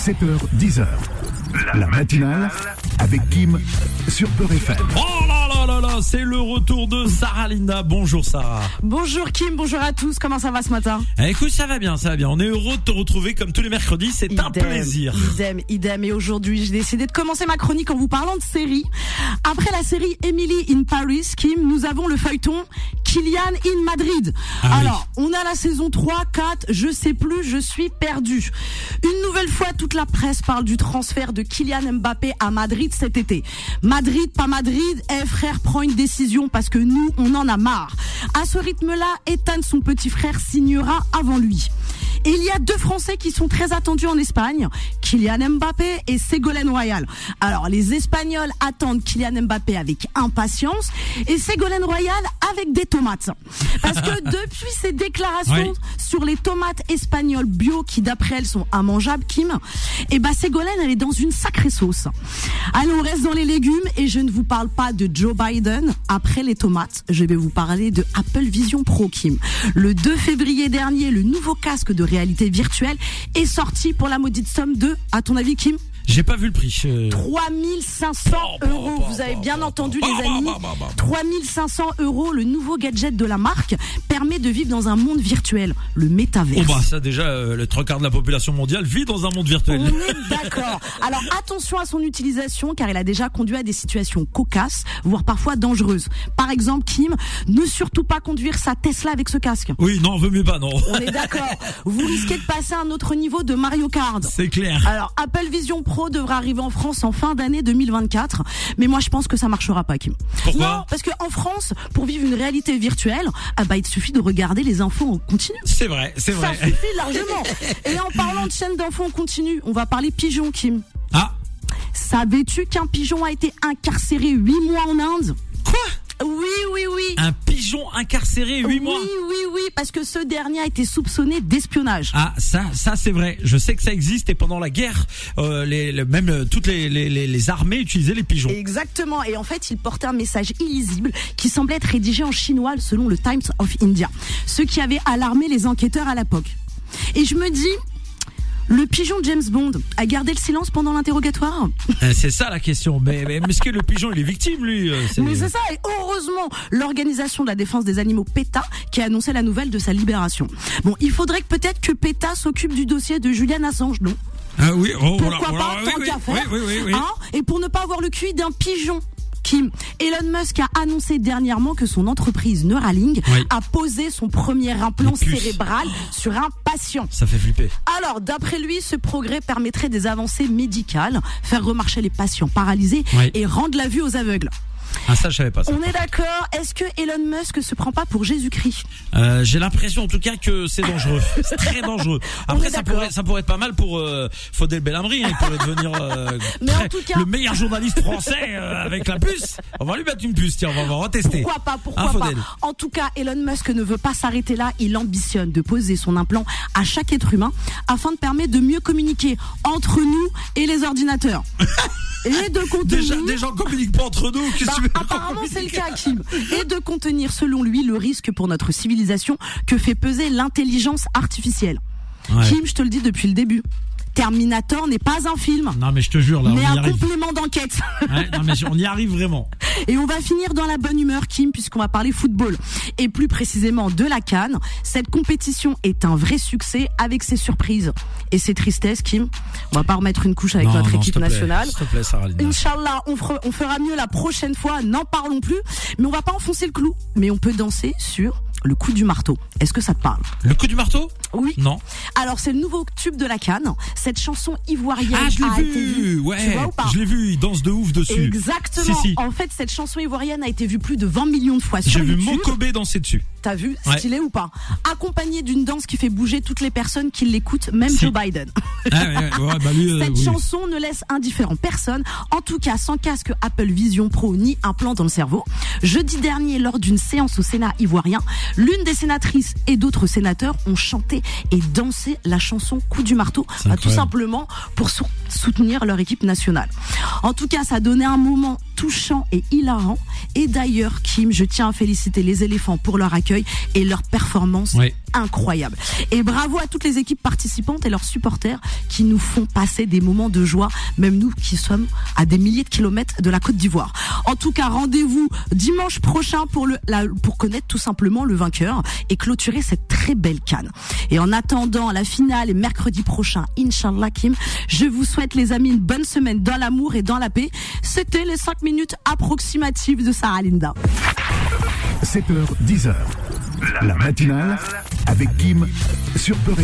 7h, 10h. La matinale avec Kim sur Peur FM. Oh là là là là, c'est le retour de Sarah Linda. Bonjour Sarah. Bonjour Kim, bonjour à tous, comment ça va ce matin? Eh, écoute, ça va bien, ça va bien. On est heureux de te retrouver comme tous les mercredis, c'est un plaisir. Idem, idem. Et aujourd'hui, j'ai décidé de commencer ma chronique en vous parlant de série. Après la série Emily in Paris, Kim, nous avons le feuilleton Kylian in Madrid. Ah oui. Alors, on a la saison 3, 4, je sais plus, je suis perdu. Une nouvelle fois, toute la presse parle du transfert de Kylian Mbappé à Madrid cet été. Madrid, pas Madrid, eh frère, prends une décision parce que nous, on en a marre. À ce rythme-là, Ethan, son petit frère, signera avant lui. Et il y a deux Français qui sont très attendus en Espagne, Kylian Mbappé et Ségolène Royal. Alors, les Espagnols attendent Kylian Mbappé avec impatience et Ségolène Royal avec des tomates. Parce que depuis ses déclarations Oui. sur les tomates espagnoles bio qui d'après elles sont immangeables, Kim, et bah Ségolène elle est dans une sacrée sauce. Allez, on reste dans les légumes et je ne vous parle pas de Joe Biden. Après les tomates, je vais vous parler de Apple Vision Pro, Kim. Le 2 février dernier, le nouveau casque de réalité virtuelle est sorti pour la maudite somme de, à ton avis, Kim? J'ai pas vu le prix. euh. 3500 Bah, bah, euros. Vous avez bien entendu, les bah, amis. bah, bah, bah. 3500 euros, le nouveau gadget de la marque permet de vivre dans un monde virtuel, le métaverse. Oh bah ça déjà, euh, le trois quarts de la population mondiale vit dans un monde On virtuel. est d'accord. Alors attention à son utilisation car il a déjà conduit à des situations cocasses, voire parfois dangereuses. Par exemple, Kim, ne surtout pas conduire sa Tesla avec ce casque. Oui, non, veut mieux pas, non. On est d'accord. Vous risquez de passer à un autre niveau de Mario Kart. C'est clair. Alors, Apple Vision Pro devra arriver en France en fin d'année 2024. Mais moi, je pense que ça marchera pas, Kim. Pourquoi? Non, parce qu'en France, pour vivre une réalité virtuelle, ah bah, il suffit de regarder les infos en continu. C'est vrai, c'est Ça vrai. suffit largement. Et en parlant de chaîne d'infos en continu, on va parler pigeon, Kim. Ah, Savais-tu qu'un pigeon a été incarcéré 8 mois en Inde? Un pigeon incarcéré 8 oui, mois oui, oui, parce que ce dernier a été soupçonné d'espionnage. Ah ça ça c'est vrai. Je sais que ça existe et pendant la guerre, euh, les, les- même euh, toutes les, les armées utilisaient les pigeons. Exactement. Et en fait, il portait un message illisible qui semblait être rédigé en chinois selon le Times of India. Ce qui avait alarmé les enquêteurs à l'époque. Et je me dis, le pigeon James Bond a gardé le silence pendant l'interrogatoire Euh, C'est ça la question. Mais, mais, est-ce que le pigeon il est victime lui euh, c'est- Mais c'est ça, et heureusement, l'organisation de la défense des animaux PETA qui a annoncé la nouvelle de sa libération. Bon, il faudrait que peut-être que PETA s'occupe du dossier de Julian Assange, non? Ah oui, oh, Pourquoi voilà, pas, voilà, tant oui, qu'à oui, faire oui, oui, oui, oui. Hein? Et pour ne pas avoir le QI d'un pigeon. Kim, Elon Musk a annoncé dernièrement que son entreprise Neuralink Oui. a posé son premier implant cérébral sur un patient. Ça fait flipper. Alors, d'après lui, ce progrès permettrait des avancées médicales, faire remarcher les patients paralysés Oui. et rendre la vue aux aveugles. Ah ça je savais pas ça. On est d'accord Est-ce que Elon Musk se prend pas pour Jésus-Christ Euh, J'ai l'impression en tout cas que c'est dangereux. C'est très dangereux. Après ça pourrait ça pourrait être pas mal pour euh, Faudel Belhamri. hein. Il pourrait devenir euh, Mais en très- tout cas- le meilleur journaliste français avec la puce. On va lui mettre une puce. Tiens, on va, on va tester. Pourquoi pas Pourquoi Hein, pas En tout cas, Elon Musk ne veut pas s'arrêter là. Il ambitionne de poser son implant à chaque être humain afin de permettre de mieux communiquer entre nous et les ordinateurs. et de contenir. Déjà, des gens communiquent pas entre nous. Qu'est-ce Bah, apparemment, c'est le cas, Kim. Et de contenir, selon lui, le risque pour notre civilisation que fait peser l'intelligence artificielle. Ouais. Kim, je te le dis depuis le début. Terminator n'est pas un film, Non mais je te jure là, on mais y un arrive. complément d'enquête. Ouais, non mais on y arrive vraiment. Et on va finir dans la bonne humeur, Kim, puisqu'on va parler football. Et plus précisément de la Cannes. Cette compétition est un vrai succès avec ses surprises et ses tristesses, Kim. On va pas remettre une couche avec Non, notre non, équipe nationale. Inch'Allah, on, fera- on fera mieux la prochaine fois, n'en parlons plus. Mais on va pas enfoncer le clou, mais on peut danser sur le coup du marteau. Est-ce que ça te parle? Le coup du marteau? Oui. Non. Alors c'est le nouveau tube de la Cannes. Cette chanson ivoirienne Ah, je l'ai été vu. vue. Ouais. Tu vois ou pas? Je l'ai vu. Il danse de ouf dessus. Exactement. Si, si. En fait, cette chanson ivoirienne a été vue plus de 20 millions de fois sur J'ai vu. Mokobé danser dessus. T'as vu Ouais. Stylé ou pas? Accompagné d'une danse qui fait bouger toutes les personnes qui l'écoutent, même. Joe Biden. Ah, ouais, ouais, ouais, bah lui, euh, Cette oui. chanson ne laisse indifférent personne, en tout cas sans casque Apple Vision Pro ni implant dans le cerveau. Jeudi dernier, lors d'une séance au Sénat ivoirien, l'une des sénatrices et d'autres sénateurs ont chanté et dansé la chanson Coup du marteau, bah, tout simplement pour sou- soutenir leur équipe nationale. En tout cas, ça a donné un moment touchant et hilarant. Et d'ailleurs, Kim, je tiens à féliciter les éléphants pour leur accueil et leur performance. Incroyable. Et bravo à toutes les équipes participantes et leurs supporters qui nous font passer des moments de joie, même nous qui sommes à des milliers de kilomètres de la Côte d'Ivoire. En tout cas, rendez-vous dimanche prochain pour le pour connaître tout simplement le vainqueur et clôturer cette très belle canne. Et en attendant la finale et mercredi prochain, Inch'Allah Kim, je vous souhaite les amis une bonne semaine dans l'amour et dans la paix. C'était les 5 minutes approximatives de Sarah Linda. 7h, 10h. La matinale avec Kim sur Peur.